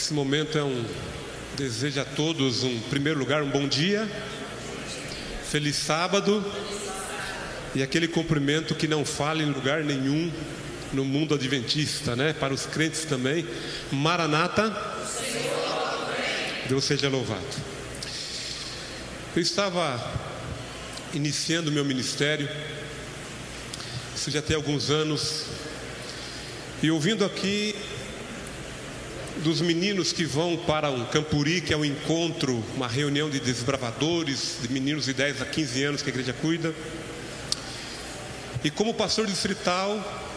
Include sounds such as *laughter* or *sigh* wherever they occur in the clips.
Esse momento é um desejo a todos um primeiro lugar um bom dia, feliz sábado e aquele cumprimento que não fala em lugar nenhum no mundo adventista, né? Para os crentes também, Maranata, Deus seja louvado. Eu estava iniciando meu ministério, isso já tem alguns anos, e ouvindo aqui dos meninos que vão para um campuri, que é um encontro, uma reunião de desbravadores, de meninos de 10 a 15 anos que a igreja cuida. E como pastor distrital,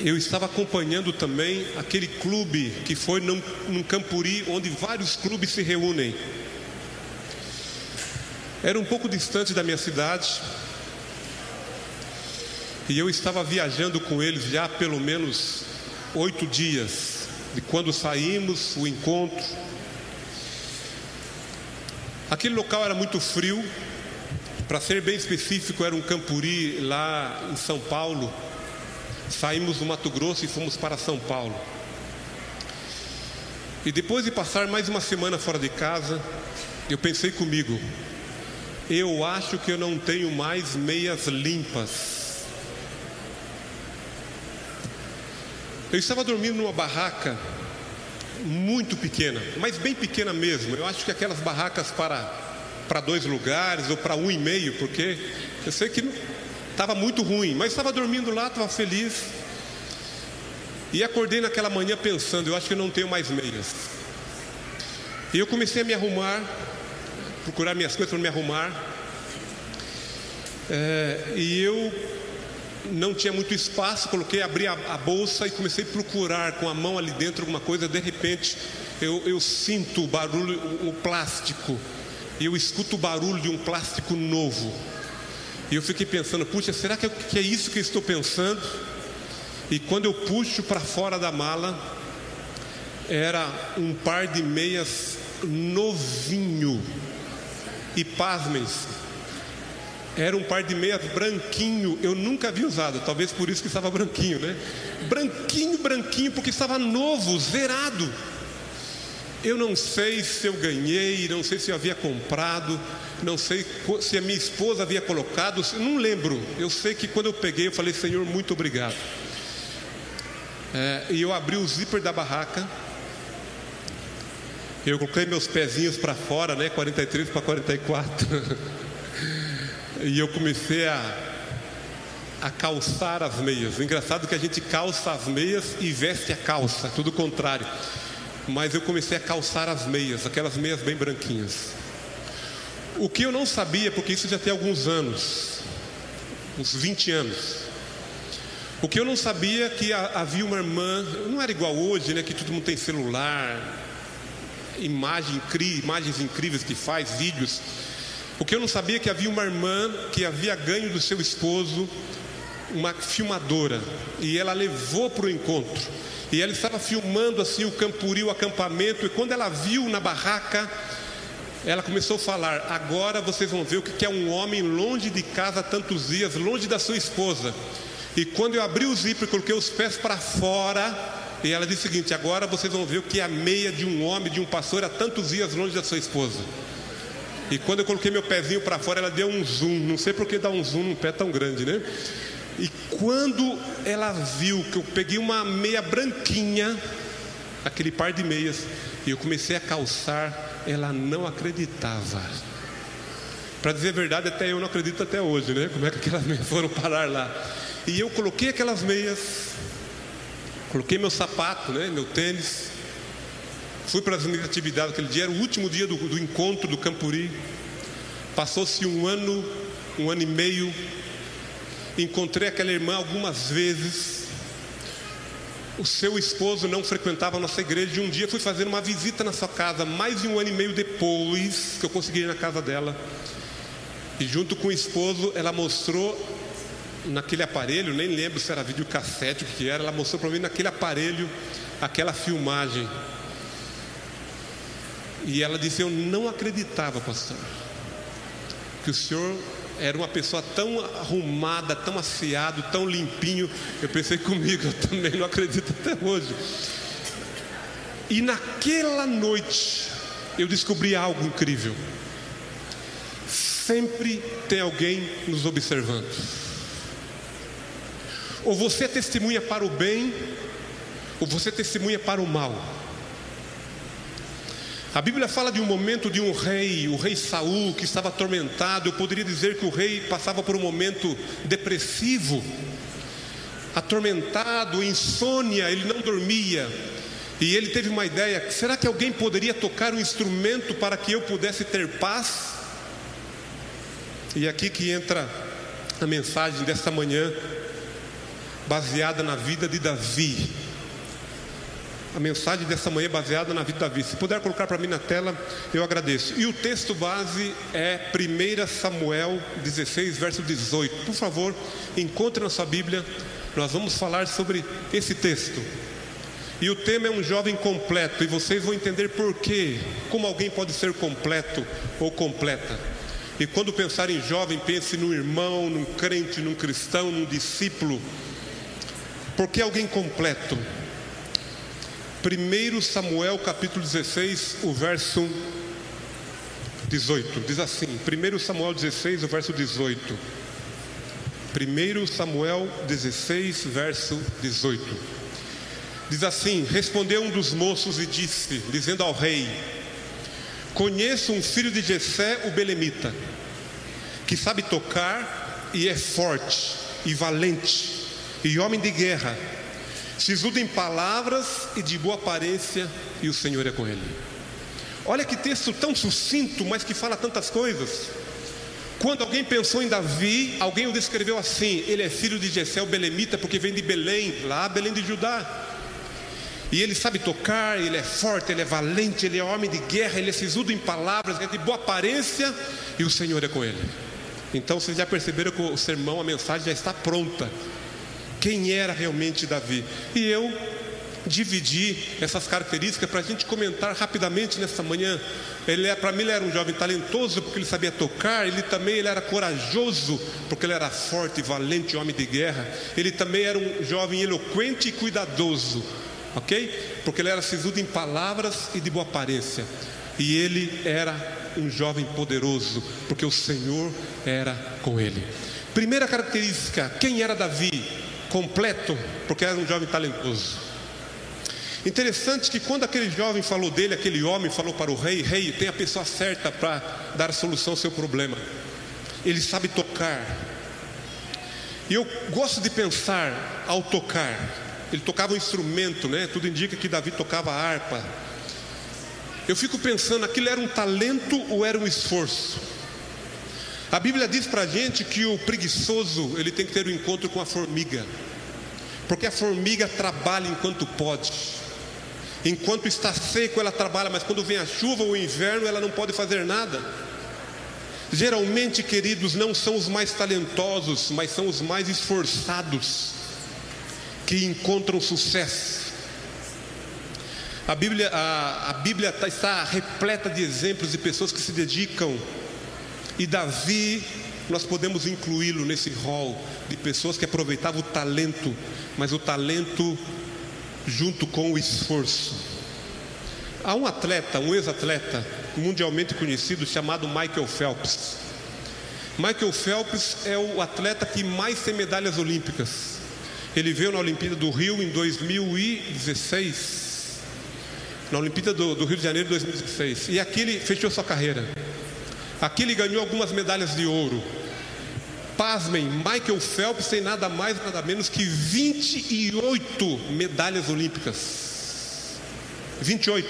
eu estava acompanhando também aquele clube que foi num, num campuri onde vários clubes se reúnem. Era um pouco distante da minha cidade. E eu estava viajando com eles já há pelo menos oito dias de quando saímos, o encontro. Aquele local era muito frio, para ser bem específico, era um campuri lá em São Paulo. Saímos do Mato Grosso e fomos para São Paulo. E depois de passar mais uma semana fora de casa, eu pensei comigo: eu acho que eu não tenho mais meias limpas Eu estava dormindo numa barraca muito pequena, mas bem pequena mesmo. Eu acho que aquelas barracas para, para dois lugares ou para um e meio, porque eu sei que estava muito ruim, mas estava dormindo lá, estava feliz. E acordei naquela manhã pensando, eu acho que eu não tenho mais meias. E eu comecei a me arrumar, procurar minhas coisas para me arrumar. É, e eu não tinha muito espaço, coloquei, abri a, a, bolsa e comecei a procurar com a mão ali dentro alguma coisa. De repente, eu, eu sinto o barulho, o, o plástico, e eu escuto o barulho de um plástico novo. E eu fiquei pensando, puxa, será que é, que é isso que eu estou pensando? E quando eu puxo para fora da mala, era um par de meias novinho. E pasmem-se, era um par de meias branquinho, eu nunca havia usado, talvez por isso que estava branquinho, né? Branquinho, branquinho, porque estava novo, zerado. Eu não sei se eu ganhei, não sei se eu havia comprado, não sei se a minha esposa havia colocado, não lembro. Eu sei que quando eu peguei, eu falei, Senhor, muito obrigado. É, e eu abri o zíper da barraca, eu coloquei meus pezinhos para fora, né? 43 para 44. E eu comecei a, a calçar as meias. Engraçado que a gente calça as meias e veste a calça, tudo contrário. Mas eu comecei a calçar as meias, aquelas meias bem branquinhas. O que eu não sabia, porque isso já tem alguns anos, uns 20 anos. O que eu não sabia é que havia uma irmã, não era igual hoje, né? Que todo mundo tem celular, imagem, imagens incríveis que faz, vídeos. O que eu não sabia que havia uma irmã que havia ganho do seu esposo uma filmadora e ela levou para o encontro. E ela estava filmando assim o campuri, o acampamento, e quando ela viu na barraca, ela começou a falar: Agora vocês vão ver o que é um homem longe de casa tantos dias, longe da sua esposa. E quando eu abri o zíper, coloquei os pés para fora, e ela disse o seguinte: Agora vocês vão ver o que é a meia de um homem, de um pastor, há tantos dias longe da sua esposa. E quando eu coloquei meu pezinho para fora, ela deu um zoom. Não sei por que dá um zoom num pé tão grande, né? E quando ela viu que eu peguei uma meia branquinha, aquele par de meias, e eu comecei a calçar, ela não acreditava. Para dizer a verdade, até eu não acredito até hoje, né? Como é que aquelas *laughs* meias foram parar lá? E eu coloquei aquelas meias, coloquei meu sapato, né? Meu tênis, Fui para as minhas atividades aquele dia, era o último dia do, do encontro do Campuri. Passou-se um ano, um ano e meio. Encontrei aquela irmã algumas vezes. O seu esposo não frequentava a nossa igreja. E um dia fui fazer uma visita na sua casa, mais de um ano e meio depois que eu consegui ir na casa dela. E junto com o esposo, ela mostrou naquele aparelho, nem lembro se era videocassete o que era, ela mostrou para mim naquele aparelho aquela filmagem e ela disse: Eu não acreditava, pastor, que o senhor era uma pessoa tão arrumada, tão afiado, tão limpinho. Eu pensei comigo, eu também não acredito até hoje. E naquela noite eu descobri algo incrível. Sempre tem alguém nos observando. Ou você testemunha para o bem, ou você testemunha para o mal. A Bíblia fala de um momento de um rei, o rei Saul, que estava atormentado. Eu poderia dizer que o rei passava por um momento depressivo, atormentado, insônia, ele não dormia. E ele teve uma ideia: será que alguém poderia tocar um instrumento para que eu pudesse ter paz? E aqui que entra a mensagem desta manhã, baseada na vida de Davi. A mensagem dessa manhã baseada na vida de Davi. Se puder colocar para mim na tela, eu agradeço. E o texto base é 1 Samuel 16, verso 18. Por favor, encontre na sua Bíblia. Nós vamos falar sobre esse texto. E o tema é um jovem completo, e vocês vão entender por quê, como alguém pode ser completo ou completa. E quando pensar em jovem, pense num irmão, num crente, num cristão, num discípulo. Por que alguém completo? 1 Samuel capítulo 16, o verso 18, diz assim: 1 Samuel 16, o verso 18. 1 Samuel 16, verso 18. Diz assim: Respondeu um dos moços e disse, dizendo ao rei: Conheço um filho de Jessé, o belemita, que sabe tocar e é forte e valente e homem de guerra, sisudo em palavras e de boa aparência, e o Senhor é com ele. Olha que texto tão sucinto, mas que fala tantas coisas. Quando alguém pensou em Davi, alguém o descreveu assim: ele é filho de Jessé, belemita, porque vem de Belém, lá Belém de Judá. E ele sabe tocar, ele é forte, ele é valente, ele é homem de guerra, ele é sisudo em palavras, é de boa aparência e o Senhor é com ele. Então vocês já perceberam que o sermão, a mensagem já está pronta. Quem era realmente Davi? E eu dividi essas características para a gente comentar rapidamente nessa manhã. Ele é, para mim ele era um jovem talentoso porque ele sabia tocar. Ele também ele era corajoso porque ele era forte, valente, homem de guerra. Ele também era um jovem eloquente e cuidadoso ok? Porque ele era sisudo em palavras e de boa aparência. E ele era um jovem poderoso, porque o Senhor era com ele. Primeira característica: quem era Davi? Completo, porque era um jovem talentoso. Interessante que quando aquele jovem falou dele, aquele homem falou para o rei: Rei, tem a pessoa certa para dar solução ao seu problema. Ele sabe tocar. E eu gosto de pensar ao tocar, ele tocava um instrumento, né? Tudo indica que Davi tocava harpa. Eu fico pensando, aquilo era um talento ou era um esforço? A Bíblia diz para a gente que o preguiçoso ele tem que ter um encontro com a formiga, porque a formiga trabalha enquanto pode. Enquanto está seco, ela trabalha, mas quando vem a chuva ou o inverno, ela não pode fazer nada. Geralmente, queridos, não são os mais talentosos, mas são os mais esforçados que encontram sucesso. A Bíblia, a, a Bíblia tá, está repleta de exemplos de pessoas que se dedicam, e Davi, nós podemos incluí-lo nesse rol de pessoas que aproveitavam o talento, mas o talento junto com o esforço. Há um atleta, um ex-atleta mundialmente conhecido chamado Michael Phelps. Michael Phelps é o atleta que mais tem medalhas olímpicas. Ele veio na Olimpíada do Rio em 2016. Na Olimpíada do, do Rio de Janeiro de 2016. E aqui ele fechou sua carreira. Aqui ele ganhou algumas medalhas de ouro. Pasmem, Michael Phelps tem nada mais, nada menos que 28 medalhas olímpicas. 28.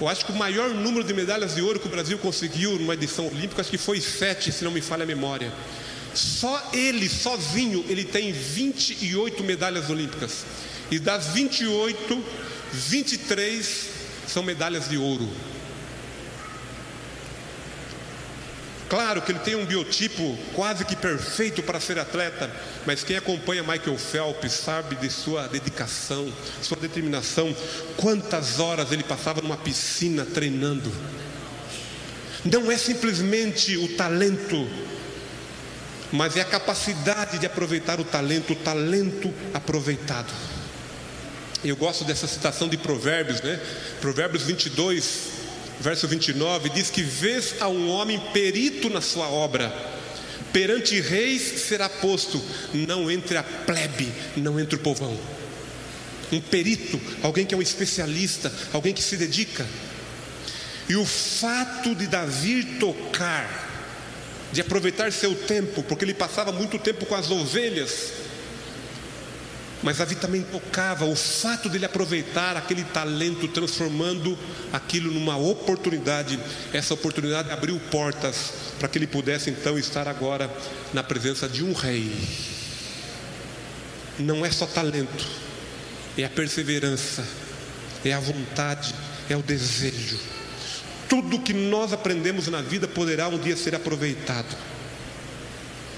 Eu acho que o maior número de medalhas de ouro que o Brasil conseguiu numa edição olímpica, acho que foi sete, se não me falha a memória. Só ele, sozinho, ele tem 28 medalhas olímpicas. E das 28, 23 são medalhas de ouro. Claro que ele tem um biotipo quase que perfeito para ser atleta, mas quem acompanha Michael Phelps sabe de sua dedicação, sua determinação, quantas horas ele passava numa piscina treinando. Não é simplesmente o talento mas é a capacidade de aproveitar o talento, o talento aproveitado. Eu gosto dessa citação de Provérbios, né? Provérbios 22, verso 29, diz que vês a um homem perito na sua obra, perante reis será posto, não entre a plebe, não entre o povão. Um perito, alguém que é um especialista, alguém que se dedica. E o fato de Davi tocar, de aproveitar seu tempo, porque ele passava muito tempo com as ovelhas, mas Davi também tocava o fato dele aproveitar aquele talento, transformando aquilo numa oportunidade. Essa oportunidade abriu portas para que ele pudesse então estar agora na presença de um rei. Não é só talento, é a perseverança, é a vontade, é o desejo. Tudo que nós aprendemos na vida poderá um dia ser aproveitado.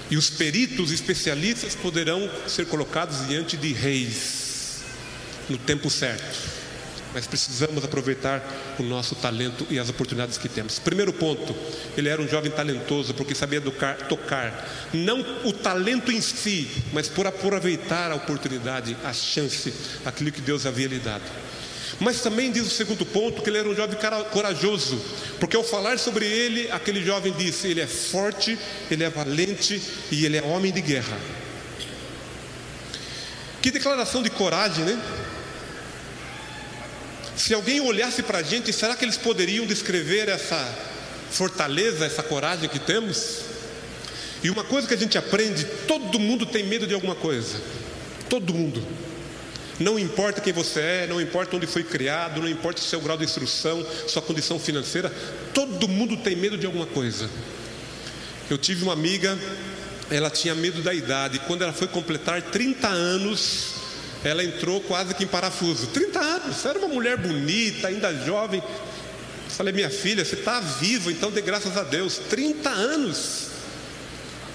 E os peritos especialistas poderão ser colocados diante de reis no tempo certo. Mas precisamos aproveitar o nosso talento e as oportunidades que temos. Primeiro ponto, ele era um jovem talentoso porque sabia tocar, tocar. não o talento em si, mas por aproveitar a oportunidade, a chance, aquilo que Deus havia lhe dado. Mas também diz o segundo ponto que ele era um jovem corajoso, porque ao falar sobre ele, aquele jovem disse: ele é forte, ele é valente e ele é homem de guerra. Que declaração de coragem, né? Se alguém olhasse para a gente, será que eles poderiam descrever essa fortaleza, essa coragem que temos? E uma coisa que a gente aprende: todo mundo tem medo de alguma coisa, todo mundo. Não importa quem você é, não importa onde foi criado, não importa o seu grau de instrução, sua condição financeira, todo mundo tem medo de alguma coisa. Eu tive uma amiga, ela tinha medo da idade, quando ela foi completar 30 anos, ela entrou quase que em parafuso. 30 anos, era uma mulher bonita, ainda jovem. Eu falei, minha filha, você está vivo, então dê graças a Deus. 30 anos.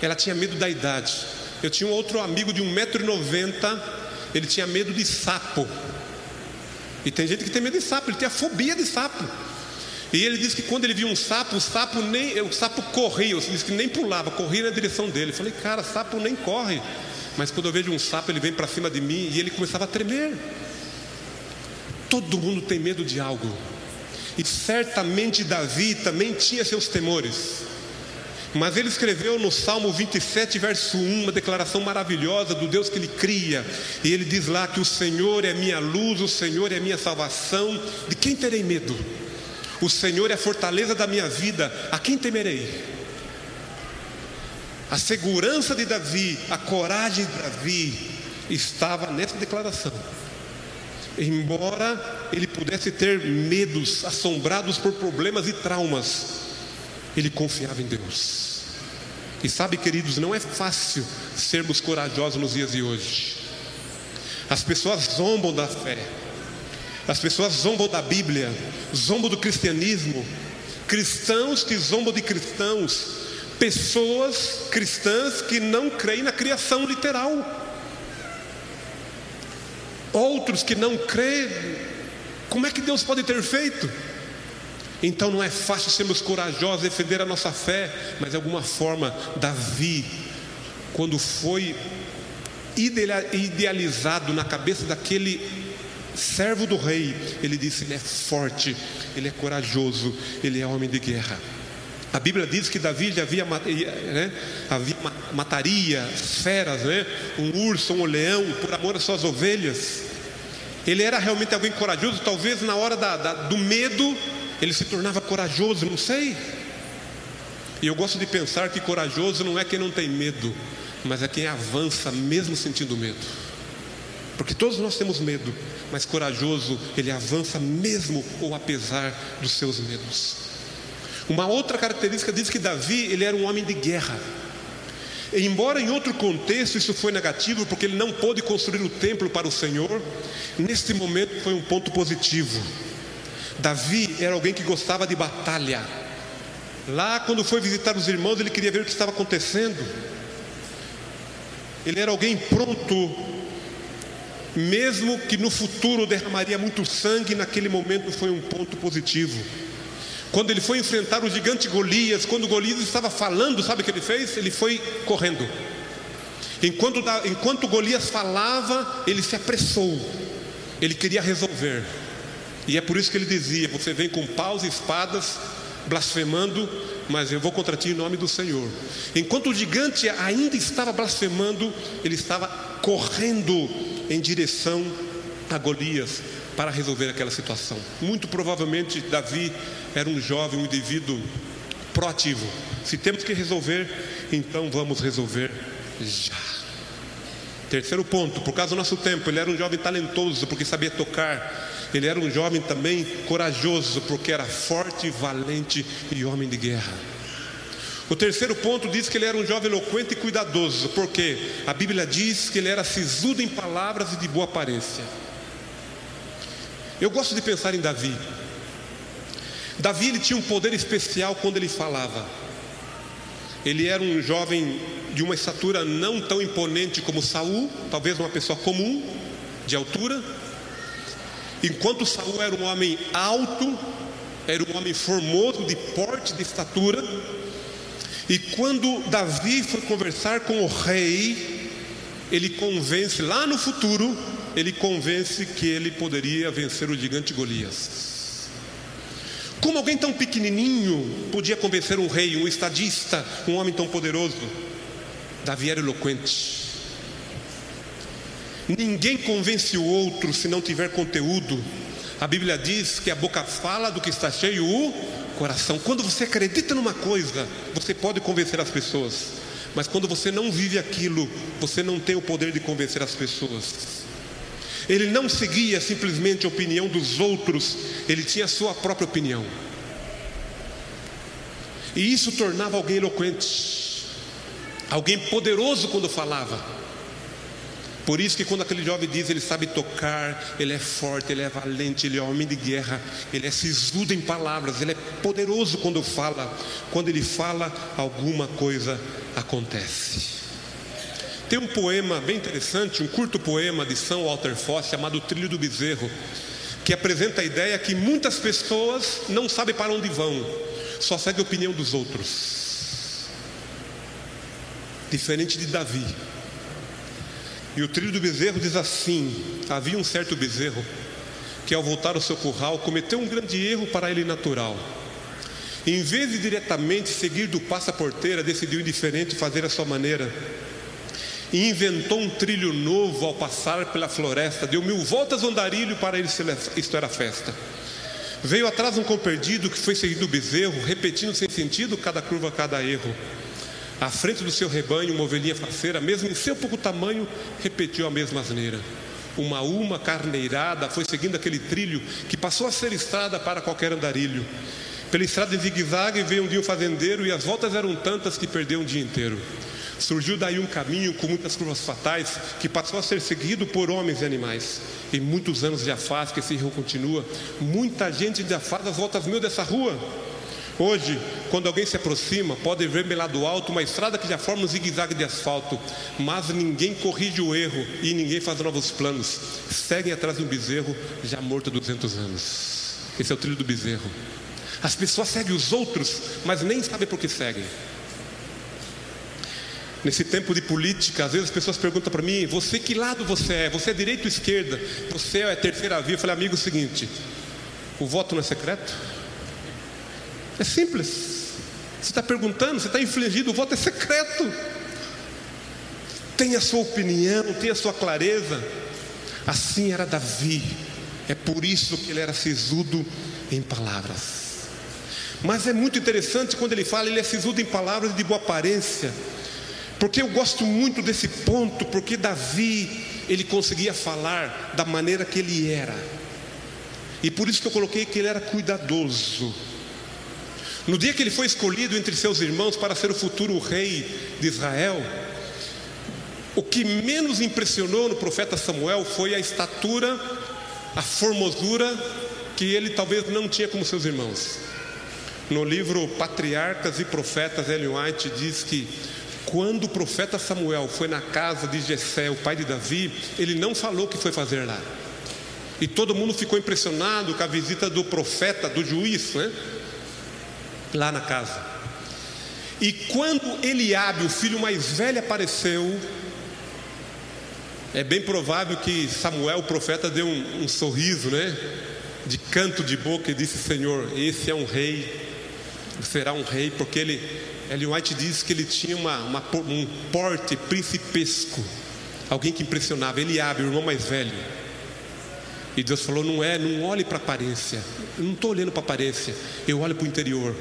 Ela tinha medo da idade. Eu tinha um outro amigo de 1,90m ele tinha medo de sapo. E tem gente que tem medo de sapo, ele tinha fobia de sapo. E ele disse que quando ele via um sapo, o sapo nem, o sapo corria, ele disse que nem pulava, corria na direção dele. Eu falei, cara, sapo nem corre. Mas quando eu vejo um sapo, ele vem para cima de mim e ele começava a tremer. Todo mundo tem medo de algo. E certamente Davi também tinha seus temores. Mas ele escreveu no Salmo 27, verso 1, uma declaração maravilhosa do Deus que ele cria. E ele diz lá que o Senhor é minha luz, o Senhor é minha salvação. De quem terei medo? O Senhor é a fortaleza da minha vida. A quem temerei? A segurança de Davi, a coragem de Davi estava nessa declaração. Embora ele pudesse ter medos, assombrados por problemas e traumas, ele confiava em Deus. E sabe, queridos, não é fácil sermos corajosos nos dias de hoje. As pessoas zombam da fé, as pessoas zombam da Bíblia, zombam do cristianismo, cristãos que zombam de cristãos, pessoas cristãs que não creem na criação literal, outros que não creem. Como é que Deus pode ter feito? Então não é fácil sermos corajosos, defender a nossa fé, mas de alguma forma, Davi, quando foi idealizado na cabeça daquele servo do rei, ele disse: ele é forte, ele é corajoso, ele é homem de guerra. A Bíblia diz que Davi havia, né, havia mataria feras, né, um urso, um leão, por amor às suas ovelhas. Ele era realmente alguém corajoso, talvez na hora da, da, do medo, ele se tornava corajoso, não sei. E eu gosto de pensar que corajoso não é quem não tem medo, mas é quem avança mesmo sentindo medo. Porque todos nós temos medo, mas corajoso, ele avança mesmo ou apesar dos seus medos. Uma outra característica diz que Davi, ele era um homem de guerra. Embora em outro contexto isso foi negativo, porque ele não pôde construir o templo para o Senhor, neste momento foi um ponto positivo. Davi era alguém que gostava de batalha. Lá, quando foi visitar os irmãos, ele queria ver o que estava acontecendo. Ele era alguém pronto, mesmo que no futuro derramaria muito sangue, naquele momento foi um ponto positivo. Quando ele foi enfrentar o gigante Golias, quando Golias estava falando, sabe o que ele fez? Ele foi correndo. Enquanto, enquanto Golias falava, ele se apressou. Ele queria resolver. E é por isso que ele dizia: Você vem com paus e espadas, blasfemando, mas eu vou contra ti em nome do Senhor. Enquanto o gigante ainda estava blasfemando, ele estava correndo em direção a Golias para resolver aquela situação. Muito provavelmente Davi era um jovem, um indivíduo proativo. Se temos que resolver, então vamos resolver já. Terceiro ponto, por causa do nosso tempo, ele era um jovem talentoso porque sabia tocar. Ele era um jovem também corajoso porque era forte, valente e homem de guerra. O terceiro ponto diz que ele era um jovem eloquente e cuidadoso, porque a Bíblia diz que ele era sisudo em palavras e de boa aparência. Eu gosto de pensar em Davi. Davi ele tinha um poder especial quando ele falava. Ele era um jovem de uma estatura não tão imponente como Saul, talvez uma pessoa comum de altura. Enquanto Saul era um homem alto, era um homem formoso, de porte, de estatura. E quando Davi foi conversar com o rei, ele convence lá no futuro, ele convence que ele poderia vencer o gigante Golias. Como alguém tão pequenininho podia convencer um rei, um estadista, um homem tão poderoso? Davi era eloquente. Ninguém convence o outro se não tiver conteúdo. A Bíblia diz que a boca fala do que está cheio o coração. Quando você acredita numa coisa, você pode convencer as pessoas. Mas quando você não vive aquilo, você não tem o poder de convencer as pessoas. Ele não seguia simplesmente a opinião dos outros, ele tinha a sua própria opinião. E isso tornava alguém eloquente, alguém poderoso quando falava. Por isso que quando aquele jovem diz ele sabe tocar, ele é forte, ele é valente, ele é homem de guerra, ele é sisudo em palavras, ele é poderoso quando fala. Quando ele fala, alguma coisa acontece. Tem um poema bem interessante, um curto poema de São Walter Foss chamado Trilho do Bezerro, que apresenta a ideia que muitas pessoas não sabem para onde vão, só seguem a opinião dos outros. Diferente de Davi. E o trilho do bezerro diz assim: havia um certo bezerro que, ao voltar ao seu curral, cometeu um grande erro para ele natural. Em vez de diretamente seguir do passaporteira, decidiu indiferente fazer a sua maneira e inventou um trilho novo ao passar pela floresta, deu mil voltas ao andarilho para ele isto era festa. Veio atrás um cão perdido que foi seguindo o bezerro, repetindo sem sentido cada curva, cada erro. À frente do seu rebanho, uma ovelhinha faceira, mesmo em seu pouco tamanho, repetiu a mesma asneira. Uma uma carneirada foi seguindo aquele trilho que passou a ser estrada para qualquer andarilho. Pela estrada em zigue-zague veio um dia um fazendeiro e as voltas eram tantas que perdeu um dia inteiro. Surgiu daí um caminho com muitas curvas fatais que passou a ser seguido por homens e animais. E muitos anos já faz que esse rio continua. Muita gente já faz as voltas mil dessa rua. Hoje, quando alguém se aproxima, pode ver lá do alto uma estrada que já forma um zigue-zague de asfalto, mas ninguém corrige o erro e ninguém faz novos planos. Seguem atrás de um bezerro já morto há 200 anos. Esse é o trilho do bezerro. As pessoas seguem os outros, mas nem sabem por que seguem. Nesse tempo de política, às vezes as pessoas perguntam para mim: você que lado você é? Você é direita ou esquerda? Você é terceira via? Eu falei, amigo, é o seguinte: o voto não é secreto? É simples. Você está perguntando, você está infligindo, o voto é secreto. Tem a sua opinião, tem a sua clareza. Assim era Davi. É por isso que ele era sisudo em palavras. Mas é muito interessante quando ele fala, ele é sisudo em palavras de boa aparência. Porque eu gosto muito desse ponto, porque Davi, ele conseguia falar da maneira que ele era. E por isso que eu coloquei que ele era cuidadoso. No dia que ele foi escolhido entre seus irmãos para ser o futuro rei de Israel, o que menos impressionou no profeta Samuel foi a estatura, a formosura que ele talvez não tinha como seus irmãos. No livro Patriarcas e Profetas, Ellen White diz que quando o profeta Samuel foi na casa de Jessé, o pai de Davi, ele não falou o que foi fazer lá. E todo mundo ficou impressionado com a visita do profeta, do juiz, né? Lá na casa. E quando Eliabe, o filho mais velho, apareceu, É bem provável que Samuel, o profeta, deu um, um sorriso, né? De canto de boca e disse: Senhor, esse é um rei, será um rei, porque ele, Ellen White diz que ele tinha uma, uma, um porte principesco, alguém que impressionava. Ele abre, o irmão mais velho. E Deus falou: Não é, não olhe para a aparência. Eu não estou olhando para a aparência, eu olho para o interior.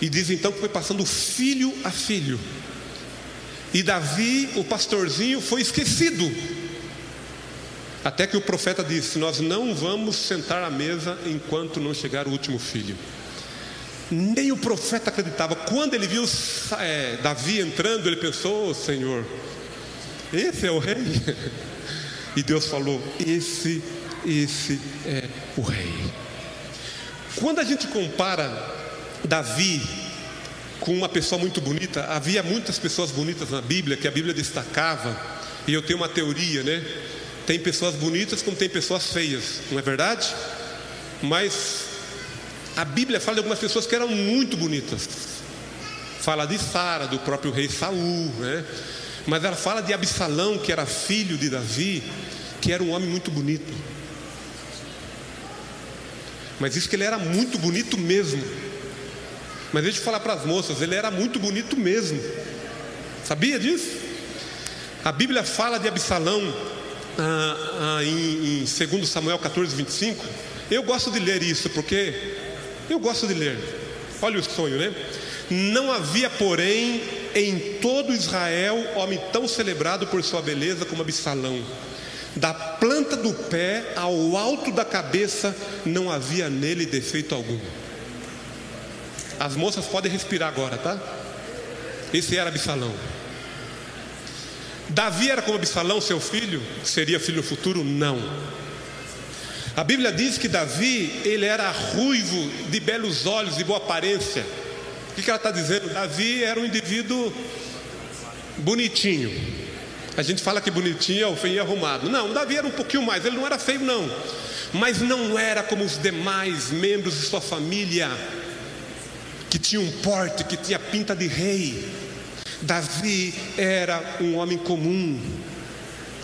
E diz então que foi passando filho a filho. E Davi, o pastorzinho, foi esquecido. Até que o profeta disse: Nós não vamos sentar à mesa enquanto não chegar o último filho. Nem o profeta acreditava. Quando ele viu é, Davi entrando, ele pensou: oh, Senhor, esse é o rei. *laughs* E Deus falou: Esse, esse é o rei. Quando a gente compara Davi com uma pessoa muito bonita, havia muitas pessoas bonitas na Bíblia que a Bíblia destacava, e eu tenho uma teoria, né? Tem pessoas bonitas como tem pessoas feias, não é verdade? Mas a Bíblia fala de algumas pessoas que eram muito bonitas. Fala de Sara, do próprio rei Saul, né? Mas ela fala de Absalão, que era filho de Davi, que era um homem muito bonito. Mas diz que ele era muito bonito mesmo. Mas deixa eu falar para as moças, ele era muito bonito mesmo. Sabia disso? A Bíblia fala de Absalão ah, ah, em, em 2 Samuel 14, 25. Eu gosto de ler isso, porque eu gosto de ler. Olha o sonho, né? Não havia, porém, em todo Israel homem tão celebrado por sua beleza como Absalão. Da planta do pé ao alto da cabeça não havia nele defeito algum. As moças podem respirar agora, tá? Esse era Absalão. Davi era como Absalão, seu filho? Seria filho futuro? Não. A Bíblia diz que Davi, ele era ruivo, de belos olhos, de boa aparência. O que ela está dizendo? Davi era um indivíduo bonitinho. A gente fala que bonitinho é o feio e arrumado. Não, Davi era um pouquinho mais, ele não era feio, não. Mas não era como os demais membros de sua família que tinha um porte, que tinha pinta de rei. Davi era um homem comum,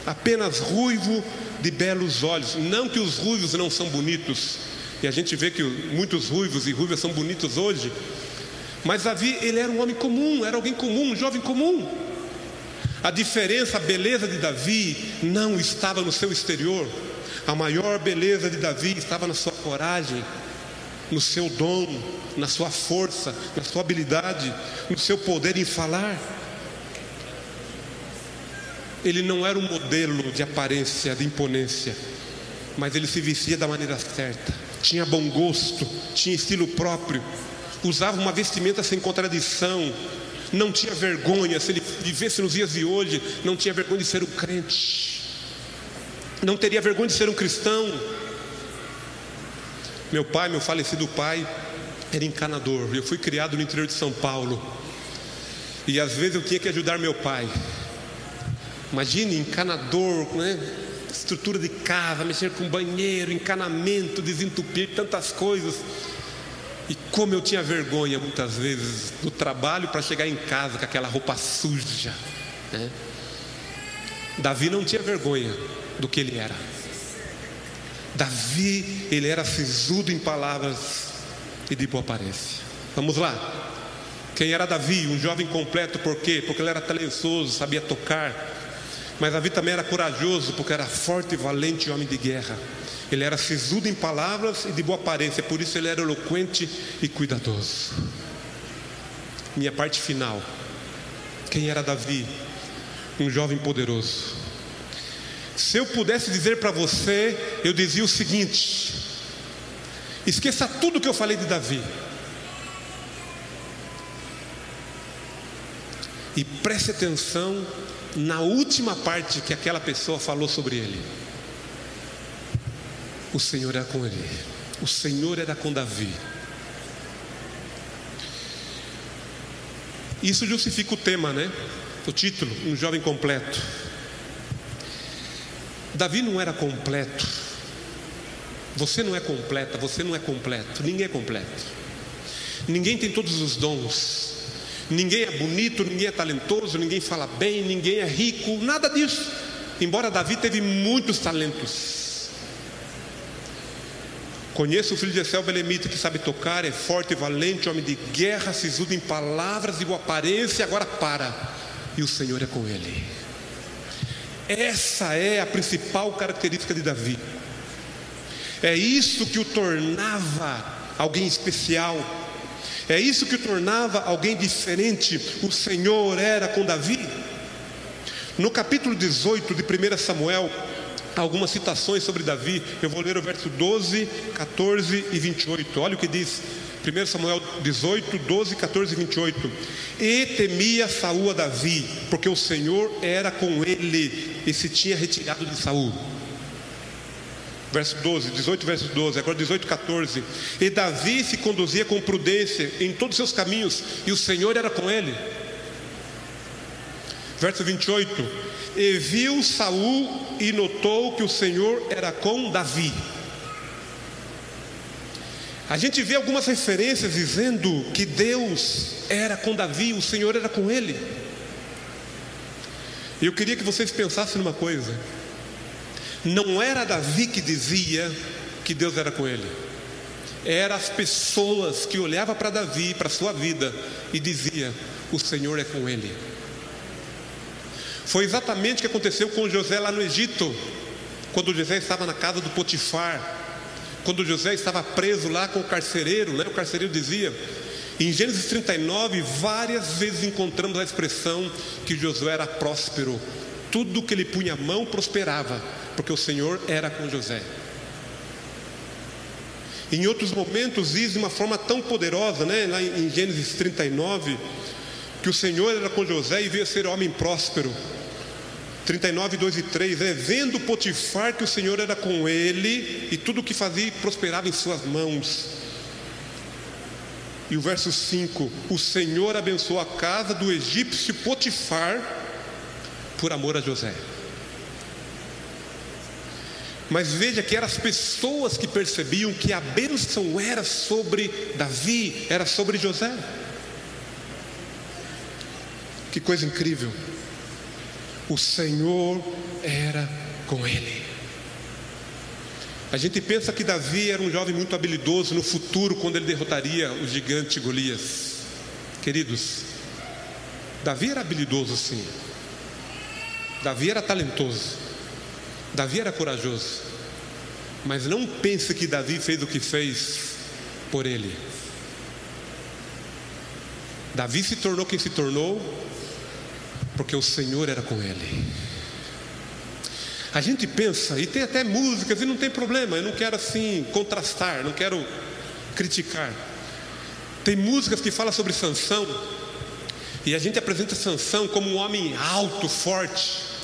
apenas ruivo de belos olhos. Não que os ruivos não são bonitos, e a gente vê que muitos ruivos e ruivas são bonitos hoje, mas Davi, ele era um homem comum, era alguém comum, um jovem comum. A diferença, a beleza de Davi não estava no seu exterior, a maior beleza de Davi estava na sua coragem, no seu dom, na sua força, na sua habilidade, no seu poder em falar. Ele não era um modelo de aparência, de imponência, mas ele se vestia da maneira certa, tinha bom gosto, tinha estilo próprio, usava uma vestimenta sem contradição, não tinha vergonha, se ele vivesse nos dias de hoje, não tinha vergonha de ser um crente, não teria vergonha de ser um cristão, meu pai, meu falecido pai, era encanador. Eu fui criado no interior de São Paulo. E às vezes eu tinha que ajudar meu pai. Imagine, encanador, né? estrutura de casa, mexer com banheiro, encanamento, desentupir, tantas coisas. E como eu tinha vergonha muitas vezes do trabalho para chegar em casa com aquela roupa suja. Né? Davi não tinha vergonha do que ele era. Davi, ele era sisudo em palavras e de boa aparência. Vamos lá. Quem era Davi? Um jovem completo, por quê? Porque ele era talentoso, sabia tocar. Mas Davi também era corajoso, porque era forte e valente homem de guerra. Ele era sisudo em palavras e de boa aparência, por isso ele era eloquente e cuidadoso. Minha parte final. Quem era Davi? Um jovem poderoso se eu pudesse dizer para você, eu dizia o seguinte: esqueça tudo que eu falei de Davi. E preste atenção na última parte que aquela pessoa falou sobre ele. O Senhor era com ele. O Senhor era com Davi. Isso justifica o tema, né? O título, um jovem completo. Davi não era completo. Você não é completa, você não é completo, ninguém é completo. Ninguém tem todos os dons. Ninguém é bonito, ninguém é talentoso, ninguém fala bem, ninguém é rico, nada disso. embora Davi teve muitos talentos. Conheço o filho de Essel Belemita que sabe tocar, é forte valente, homem de guerra, sisudo em palavras e boa aparência, agora para. E o Senhor é com ele. Essa é a principal característica de Davi. É isso que o tornava alguém especial. É isso que o tornava alguém diferente. O Senhor era com Davi. No capítulo 18 de 1 Samuel, algumas citações sobre Davi. Eu vou ler o verso 12, 14 e 28. Olha o que diz 1 Samuel 18, 12, 14 e 28. E temia Saul a Davi, porque o Senhor era com ele e se tinha retirado de Saul. Verso 12, 18, verso 12, agora 18, 14. E Davi se conduzia com prudência em todos os seus caminhos, e o Senhor era com ele. Verso 28. E viu Saul e notou que o Senhor era com Davi. A gente vê algumas referências dizendo que Deus era com Davi, o Senhor era com ele. E eu queria que vocês pensassem numa coisa. Não era Davi que dizia que Deus era com ele. Eram as pessoas que olhavam para Davi, para sua vida, e dizia: O Senhor é com ele. Foi exatamente o que aconteceu com José lá no Egito, quando José estava na casa do Potifar, quando José estava preso lá com o carcereiro, né? o carcereiro dizia. Em Gênesis 39, várias vezes encontramos a expressão que Josué era próspero, tudo que ele punha a mão prosperava porque o Senhor era com José. Em outros momentos diz de uma forma tão poderosa, né, lá em Gênesis 39, que o Senhor era com José e veio ser homem próspero. 39, 2 e 3, é vendo Potifar que o Senhor era com ele e tudo o que fazia prosperava em suas mãos. E o verso 5: O Senhor abençoou a casa do egípcio Potifar por amor a José. Mas veja que eram as pessoas que percebiam que a bênção era sobre Davi, era sobre José. Que coisa incrível. O Senhor era com ele. A gente pensa que Davi era um jovem muito habilidoso no futuro, quando ele derrotaria o gigante Golias. Queridos, Davi era habilidoso sim. Davi era talentoso. Davi era corajoso, mas não pense que Davi fez o que fez por ele. Davi se tornou quem se tornou porque o Senhor era com ele. A gente pensa, e tem até músicas, e não tem problema, eu não quero assim contrastar, não quero criticar. Tem músicas que falam sobre Sansão, e a gente apresenta Sansão como um homem alto, forte,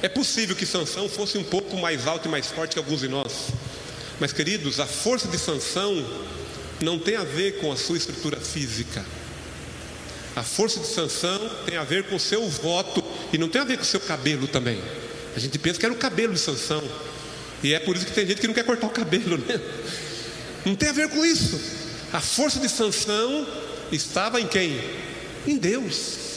é possível que Sansão fosse um pouco mais alto e mais forte que alguns de nós. Mas, queridos, a força de Sansão não tem a ver com a sua estrutura física. A força de Sansão tem a ver com o seu voto e não tem a ver com o seu cabelo também. A gente pensa que era o cabelo de Sansão. E é por isso que tem gente que não quer cortar o cabelo, né? Não tem a ver com isso. A força de Sansão estava em quem? Em Deus.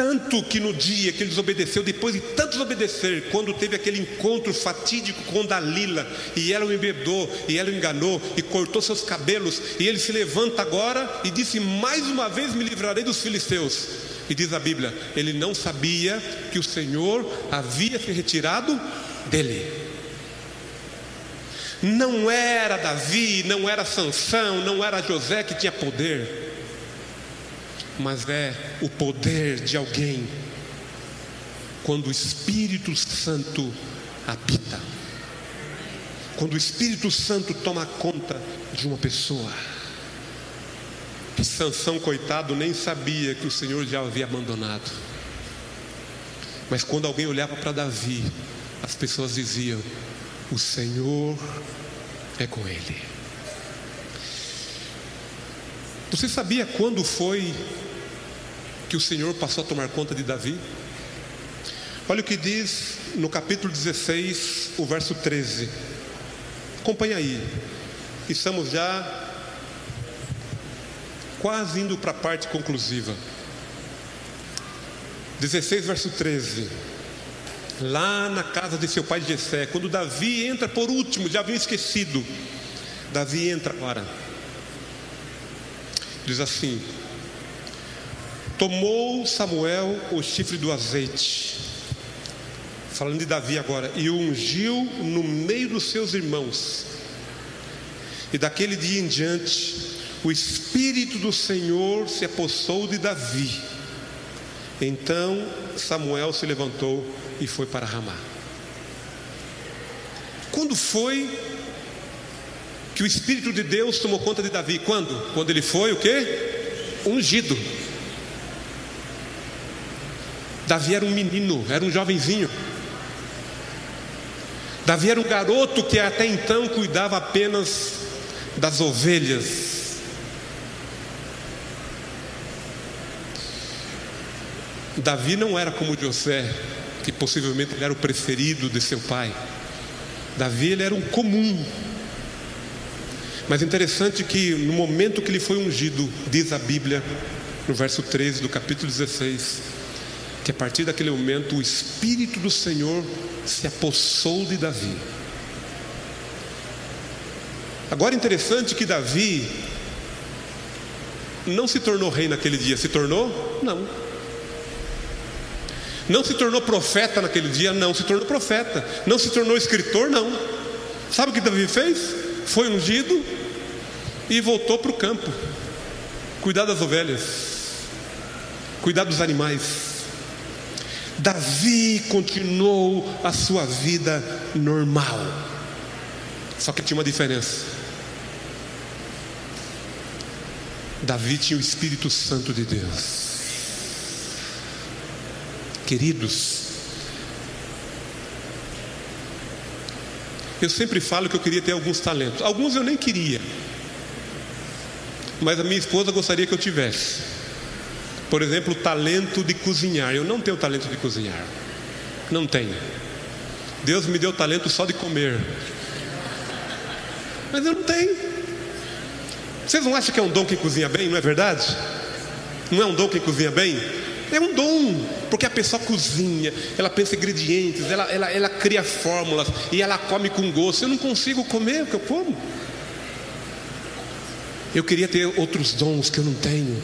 Tanto que no dia que ele desobedeceu, depois de tanto desobedecer, quando teve aquele encontro fatídico com Dalila, e ela o embebedou, e ela o enganou, e cortou seus cabelos, e ele se levanta agora e disse: Mais uma vez me livrarei dos filisteus. E diz a Bíblia: ele não sabia que o Senhor havia se retirado dele. Não era Davi, não era Sansão, não era José que tinha poder mas é o poder de alguém quando o Espírito Santo habita. Quando o Espírito Santo toma conta de uma pessoa. Que Sansão, coitado, nem sabia que o Senhor já havia abandonado. Mas quando alguém olhava para Davi, as pessoas diziam: O Senhor é com ele. Você sabia quando foi que o Senhor passou a tomar conta de Davi? Olha o que diz no capítulo 16, o verso 13. Acompanha aí. Estamos já quase indo para a parte conclusiva. 16, verso 13. lá na casa de seu pai Jessé, quando Davi entra por último, já havia esquecido. Davi entra agora. Diz assim: Tomou Samuel o chifre do azeite, falando de Davi agora, e o ungiu no meio dos seus irmãos. E daquele dia em diante, o Espírito do Senhor se apossou de Davi. Então Samuel se levantou e foi para Ramá. Quando foi que o Espírito de Deus tomou conta de Davi? Quando? Quando ele foi o que? Ungido. Davi era um menino, era um jovenzinho. Davi era um garoto que até então cuidava apenas das ovelhas. Davi não era como José, que possivelmente era o preferido de seu pai. Davi ele era um comum. Mas interessante que no momento que ele foi ungido, diz a Bíblia, no verso 13 do capítulo 16, que a partir daquele momento o Espírito do Senhor se apossou de Davi. Agora interessante que Davi não se tornou rei naquele dia, se tornou? Não. Não se tornou profeta naquele dia? Não, se tornou profeta. Não se tornou escritor? Não. Sabe o que Davi fez? Foi ungido e voltou para o campo. Cuidar das ovelhas, cuidar dos animais. Davi continuou a sua vida normal. Só que tinha uma diferença. Davi tinha o Espírito Santo de Deus. Queridos, eu sempre falo que eu queria ter alguns talentos. Alguns eu nem queria, mas a minha esposa gostaria que eu tivesse. Por exemplo, o talento de cozinhar. Eu não tenho talento de cozinhar. Não tenho. Deus me deu talento só de comer. Mas eu não tenho. Vocês não acham que é um dom quem cozinha bem, não é verdade? Não é um dom quem cozinha bem? É um dom, porque a pessoa cozinha, ela pensa ingredientes, ela, ela, ela cria fórmulas e ela come com gosto. Eu não consigo comer o que eu como. Eu queria ter outros dons que eu não tenho.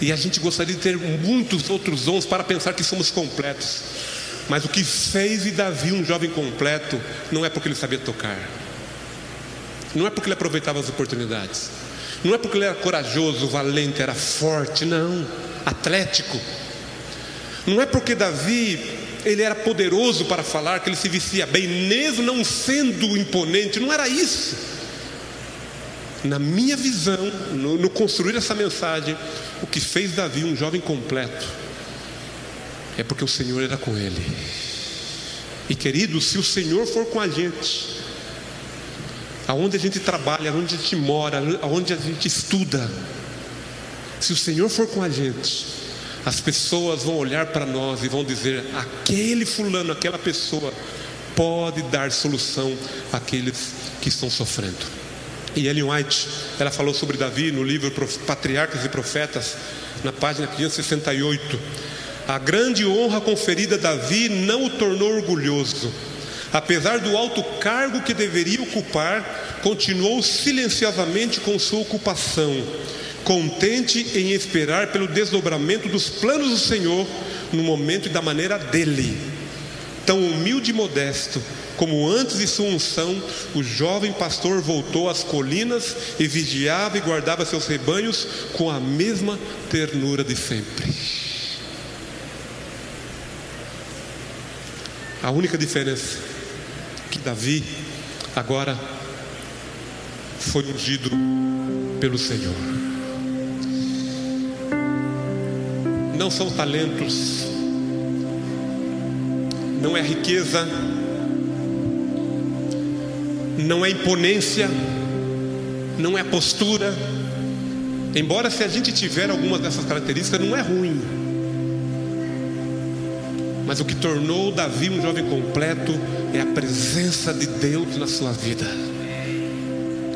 E a gente gostaria de ter muitos outros dons para pensar que somos completos. Mas o que fez de Davi um jovem completo não é porque ele sabia tocar, não é porque ele aproveitava as oportunidades, não é porque ele era corajoso, valente, era forte, não atlético. Não é porque Davi ele era poderoso para falar que ele se vestia bem, mesmo não sendo imponente, não era isso. Na minha visão, no, no construir essa mensagem, o que fez Davi um jovem completo é porque o Senhor era com ele. E querido, se o Senhor for com a gente, aonde a gente trabalha, aonde a gente mora, aonde a gente estuda, se o Senhor for com a gente, as pessoas vão olhar para nós e vão dizer: aquele fulano, aquela pessoa pode dar solução àqueles que estão sofrendo. E Ellen White, ela falou sobre Davi no livro Patriarcas e Profetas, na página 568. A grande honra conferida a Davi não o tornou orgulhoso. Apesar do alto cargo que deveria ocupar, continuou silenciosamente com sua ocupação contente em esperar pelo desdobramento dos planos do Senhor no momento e da maneira dele. Tão humilde e modesto como antes de sua unção, o jovem pastor voltou às colinas e vigiava e guardava seus rebanhos com a mesma ternura de sempre. A única diferença que Davi agora foi ungido pelo Senhor. não são talentos, não é riqueza, não é imponência, não é postura. Embora se a gente tiver algumas dessas características, não é ruim. Mas o que tornou Davi um jovem completo é a presença de Deus na sua vida.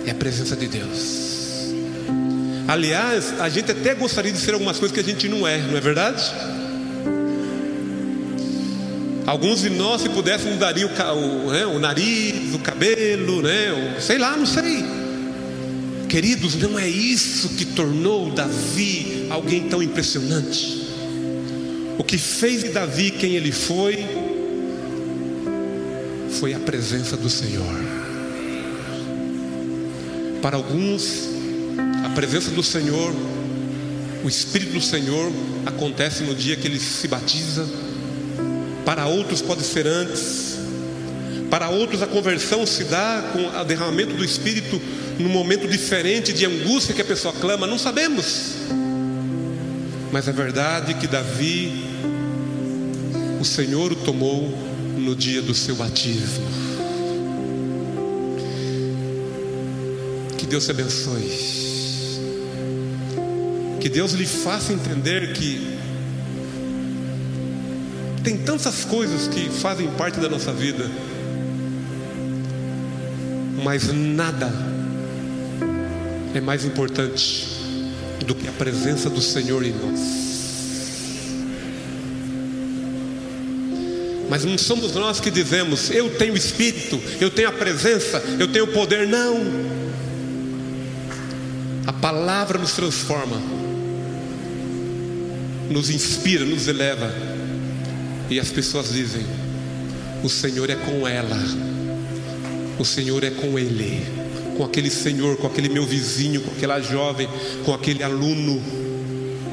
É a presença de Deus. Aliás, a gente até gostaria de ser algumas coisas que a gente não é, não é verdade? Alguns de nós, se pudéssemos, mudariam o, o, né, o nariz, o cabelo, né, o, sei lá, não sei. Queridos, não é isso que tornou Davi alguém tão impressionante. O que fez de Davi quem ele foi, foi a presença do Senhor. Para alguns, a presença do Senhor, o Espírito do Senhor acontece no dia que ele se batiza. Para outros pode ser antes. Para outros a conversão se dá com o derramamento do Espírito num momento diferente de angústia que a pessoa clama, não sabemos. Mas é verdade que Davi, o Senhor o tomou no dia do seu batismo. Que Deus te abençoe. Que Deus lhe faça entender que tem tantas coisas que fazem parte da nossa vida, mas nada é mais importante do que a presença do Senhor em nós. Mas não somos nós que dizemos, eu tenho espírito, eu tenho a presença, eu tenho o poder. Não. A palavra nos transforma, nos inspira, nos eleva. E as pessoas dizem: o Senhor é com ela, o Senhor é com ele, com aquele Senhor, com aquele meu vizinho, com aquela jovem, com aquele aluno,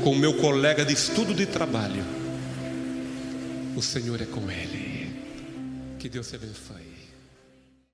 com o meu colega de estudo de trabalho. O Senhor é com ele. Que Deus te abençoe.